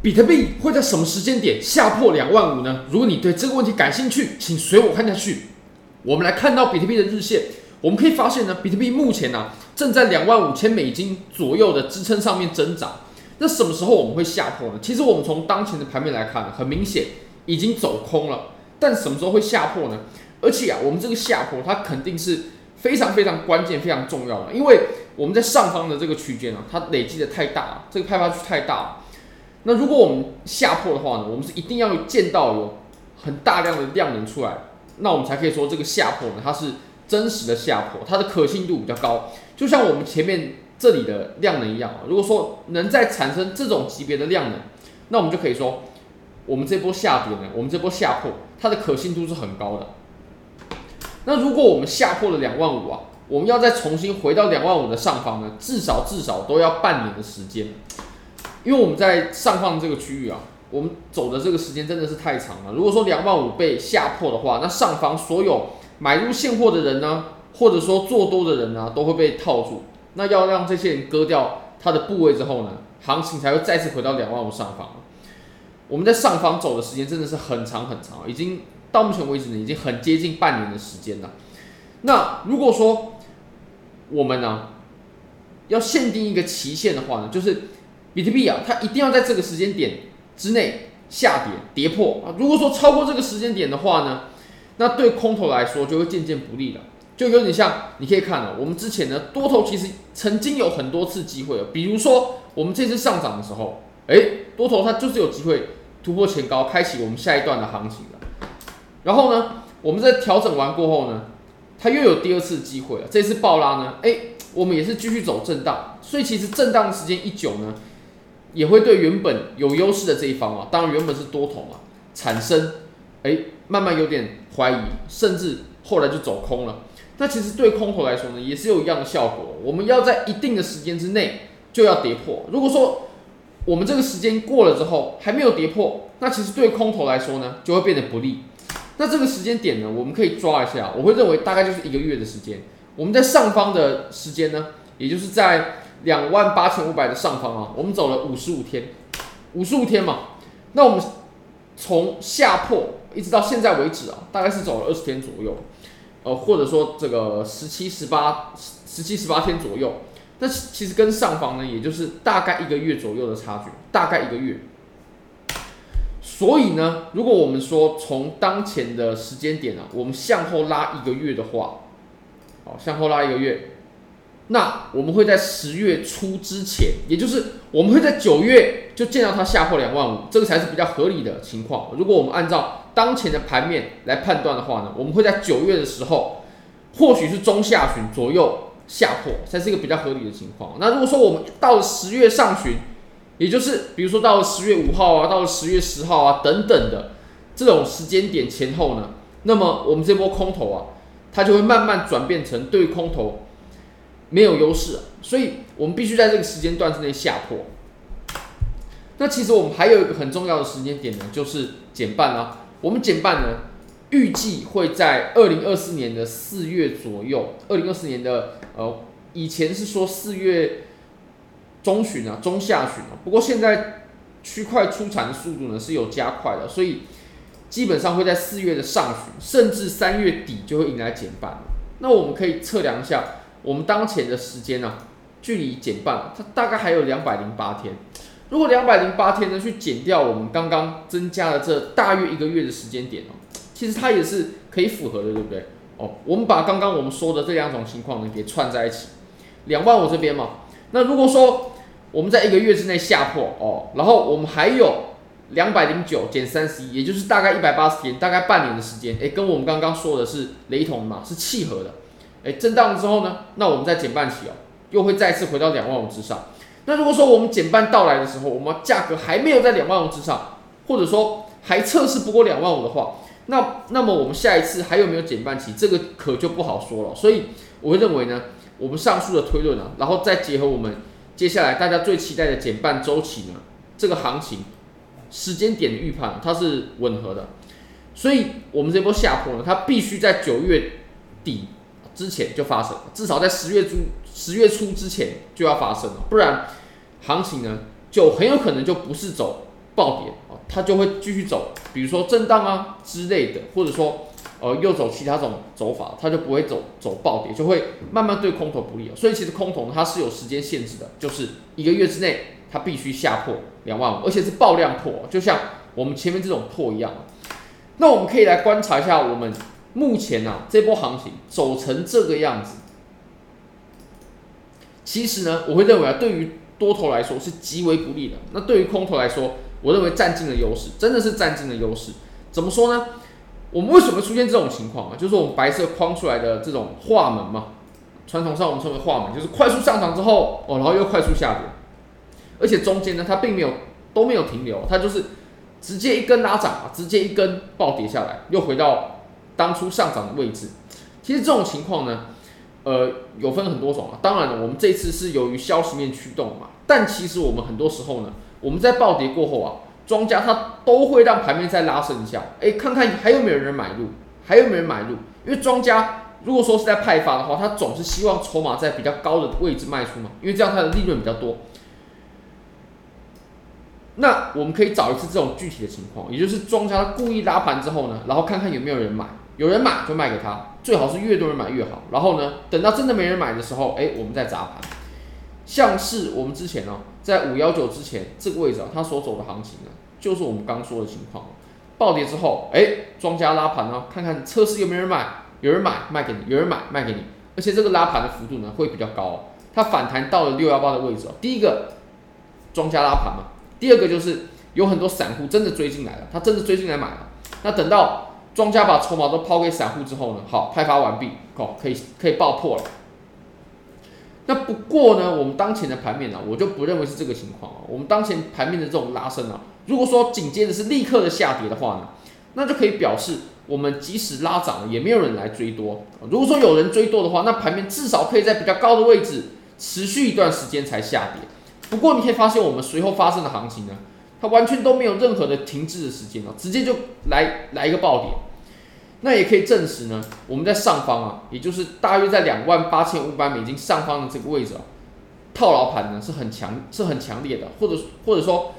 比特币会在什么时间点下破两万五呢？如果你对这个问题感兴趣，请随我看下去。我们来看到比特币的日线，我们可以发现呢，比特币目前呢、正在两万五千美金左右的支撑上面增长。那什么时候我们会下破呢？其实我们从当前的盘面来看，很明显已经走空了。但什么时候会下破呢？而且啊，我们这个下破它肯定是非常非常关键、非常重要的，因为我们在上方的这个区间啊，它累积的太大了，这个派发区太大了。那如果我们下破的话呢，我们是一定要见到有很大量的量能出来，那我们才可以说这个下破呢，它是真实的下破，它的可信度比较高。就像我们前面这里的量能一样啊，如果说能再产生这种级别的量能，那我们就可以说，我们这波下跌呢，我们这波下破，它的可信度是很高的。那如果我们下破了两万五啊，我们要再重新回到两万五的上方呢，至少至少都要半年的时间。因为我们在上方这个区域啊，我们走的这个时间真的是太长了。如果说两万五被下破的话，那上方所有买入现货的人呢，或者说做多的人呢，都会被套住。那要让这些人割掉他的部位之后呢，行情才会再次回到两万五上方。我们在上方走的时间真的是很长很长，已经到目前为止呢，已经很接近半年的时间了。那如果说我们呢，要限定一个期限的话呢，就是。比特币啊，它一定要在这个时间点之内下跌跌破啊！如果说超过这个时间点的话呢，那对空头来说就会渐渐不利了。就有点像，你可以看了，我们之前呢多头其实曾经有很多次机会，比如说我们这次上涨的时候，哎，多头它就是有机会突破前高，开启我们下一段的行情了。然后呢，我们在调整完过后呢，它又有第二次机会了。这次暴拉呢，哎，我们也是继续走震荡，所以其实震荡的时间一久呢。也会对原本有优势的这一方啊，当然原本是多头嘛，产生哎慢慢有点怀疑，甚至后来就走空了。那其实对空头来说呢，也是有一样的效果。我们要在一定的时间之内就要跌破。如果说我们这个时间过了之后还没有跌破，那其实对空头来说呢就会变得不利。那这个时间点呢，我们可以抓一下，我会认为大概就是一个月的时间。我们在上方的时间呢，也就是在。两万八千五百的上方啊，我们走了五十五天，五十五天嘛，那我们从下破一直到现在为止啊，大概是走了二十天左右，呃，或者说这个十七、十八、十七、十八天左右，那其实跟上方呢，也就是大概一个月左右的差距，大概一个月。所以呢，如果我们说从当前的时间点啊，我们向后拉一个月的话，好，向后拉一个月。那我们会在十月初之前，也就是我们会在九月就见到它下破两万五，这个才是比较合理的情况。如果我们按照当前的盘面来判断的话呢，我们会在九月的时候，或许是中下旬左右下破，才是一个比较合理的情况。那如果说我们到了十月上旬，也就是比如说到了十月五号啊，到了十月十号啊等等的这种时间点前后呢，那么我们这波空头啊，它就会慢慢转变成对空头。没有优势，所以我们必须在这个时间段之内下破。那其实我们还有一个很重要的时间点呢，就是减半啊。我们减半呢，预计会在二零二四年的四月左右。二零二四年的呃，以前是说四月中旬啊，中下旬啊。不过现在区块出产的速度呢是有加快的，所以基本上会在四月的上旬，甚至三月底就会迎来减半。那我们可以测量一下。我们当前的时间呢、距离减半，它大概还有两百零八天。如果两百零八天呢，去减掉我们刚刚增加的这大约一个月的时间点哦，其实它也是可以符合的，对不对？哦，我们把刚刚我们说的这两种情况呢，给串在一起。两万五这边嘛，那如果说我们在一个月之内下破哦，然后我们还有两百零九减三十一，也就是大概一百八十天，大概半年的时间，诶，跟我们刚刚说的是雷同嘛，是契合的。哎，震荡之后呢，那我们再减半期哦，又会再次回到两万五之上。那如果说我们减半到来的时候，我们价格还没有在两万五之上，或者说还测试不过两万五的话，那那么我们下一次还有没有减半期，这个可就不好说了。所以我会认为呢，我们上述的推论啊，然后再结合我们接下来大家最期待的减半周期呢，这个行情时间点的预判，它是吻合的。所以我们这波下破呢，它必须在九月底。之前就发生，至少在十月初十月初之前就要发生了，不然行情呢就很有可能就不是走暴跌啊，它就会继续走，比如说震荡啊之类的，或者说呃又走其他种走法，它就不会走走暴跌，就会慢慢对空头不利。所以其实空头，它是有时间限制的，就是一个月之内它必须下破两万五，而且是爆量破，就像我们前面这种破一样。那我们可以来观察一下我们目前啊这波行情走成这个样子。其实呢，我会认为啊，对于多头来说是极为不利的。那对于空头来说，我认为占尽了优势，真的是占尽了优势。怎么说呢？我们为什么出现这种情况啊？就是我们白色框出来的这种画门嘛，传统上我们称为画门，就是快速上涨之后哦，然后又快速下跌，而且中间呢，它并没有都没有停留，它就是直接一根拉涨啊，直接一根暴跌下来，又回到当初上涨的位置。其实这种情况呢。呃，有分很多种啊。当然了，我们这次是由于消息面驱动嘛。但其实我们很多时候呢，我们在暴跌过后啊，庄家他都会让盘面再拉升一下，哎，看看还有没有人买入，还有没有人买入。因为庄家如果说是在派发的话，他总是希望筹码在比较高的位置卖出嘛，因为这样他的利润比较多。那我们可以找一次这种具体的情况，也就是庄家故意拉盘之后呢，然后看看有没有人买。有人买就卖给他，最好是越多人买越好。然后呢，等到真的没人买的时候，哎，我们再砸盘。像是我们之前呢，在五幺九之前这个位置啊，它所走的行情呢，就是我们刚说的情况。暴跌之后，哎，庄家拉盘呢，看看测试有没有人买，有人买卖给你，有人买卖给你。而且这个拉盘的幅度呢，会比较高。它反弹到了六幺八的位置哦。第一个，庄家拉盘嘛；第二个就是有很多散户真的追进来了，他真的追进来买了。那等到。庄家把筹码都抛给散户之后呢，好，派发完毕，哦，可以可以爆破了。那不过呢，我们当前的盘面呢、我就不认为是这个情况啊。我们当前盘面的这种拉升啊，如果说紧接着是立刻的下跌的话呢，那就可以表示我们即使拉涨了，也没有人来追多。如果说有人追多的话，那盘面至少可以在比较高的位置持续一段时间才下跌。不过你可以发现，我们随后发生的行情呢，它完全都没有任何的停滞的时间啊，直接就来来一个暴跌。那也可以证实呢，我们在上方啊，也就是大约在两万八千五百美金上方的这个位置啊，套牢盘呢是很强，是很强烈的，或者或者说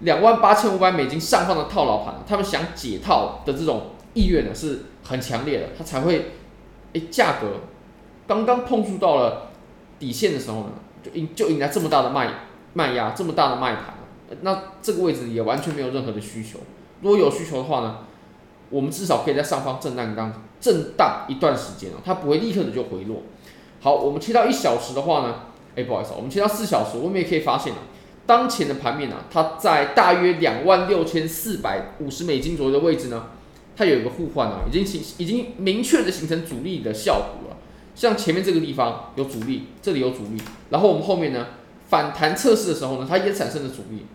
两万八千五百美金上方的套牢盘，他们想解套的这种意愿呢是很强烈的，它才会，哎，价格刚刚碰触到了底线的时候呢，就引就引来这么大的卖卖压，这么大的卖盘，那这个位置也完全没有任何的需求，如果有需求的话呢？我们至少可以在上方震荡当震荡一段时间哦，它不会立刻的就回落。好，我们切到一小时的话呢，哎，不好意思，我们切到四小时，我们也可以发现啊，当前的盘面呢，它在大约两万六千四百五十美金左右的位置呢，它有一个互换啊，已经形已经明确的形成阻力的效果了。像前面这个地方有阻力，这里有阻力，然后我们后面呢反弹测试的时候呢，它也产生了阻力。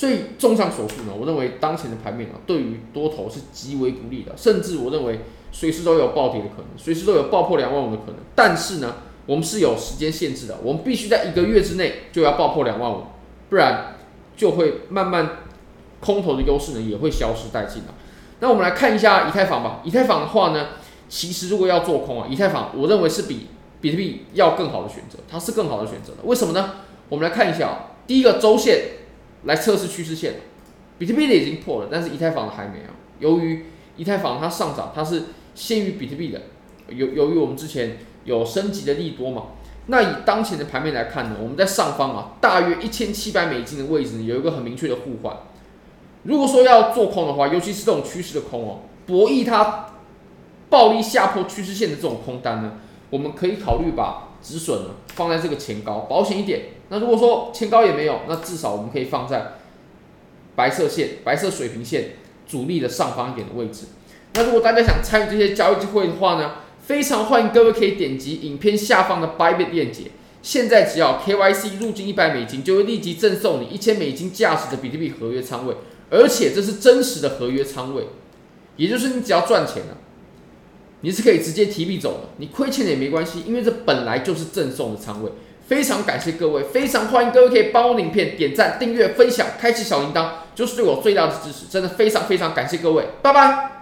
所以，综上所述呢，我认为当前的盘面啊，对于多头是极为不利的，甚至我认为随时都有暴跌的可能，随时都有爆破两万五的可能。但是呢，我们是有时间限制的，我们必须在一个月之内就要爆破两万五，不然就会慢慢空头的优势呢也会消失殆尽了。那我们来看一下以太坊吧。以太坊的话呢，其实如果要做空啊，以太坊我认为是比比特币要更好的选择，它是更好的选择的。为什么呢？我们来看一下啊，第一个周线。来测试趋势线，比特币的已经破了，但是以太坊的还没有。由于以太坊它上涨，它是先于比特币的。由由于我们之前有升级的利多嘛，那以当前的盘面来看呢，我们在上方啊，大约一千七百美金的位置有一个很明确的互换。如果说要做空的话，尤其是这种趋势的空哦，博弈它暴力下破趋势线的这种空单呢，我们可以考虑把止损呢放在这个前高，保险一点。那如果说前高也没有，那至少我们可以放在白色线、白色水平线主力的上方一点的位置。那如果大家想参与这些交易机会的话呢，非常欢迎各位可以点击影片下方的 Bybit 链接。现在只要 KYC 入金一百美金，就会立即赠送你一千美金价值的比特币合约仓位，而且这是真实的合约仓位，也就是你只要赚钱了，你是可以直接提币走的，你亏钱也没关系，因为这本来就是赠送的仓位。非常感谢各位，非常欢迎各位可以帮我影片点赞、订阅、分享、开启小铃铛，就是对我最大的支持。真的非常非常感谢各位，拜拜。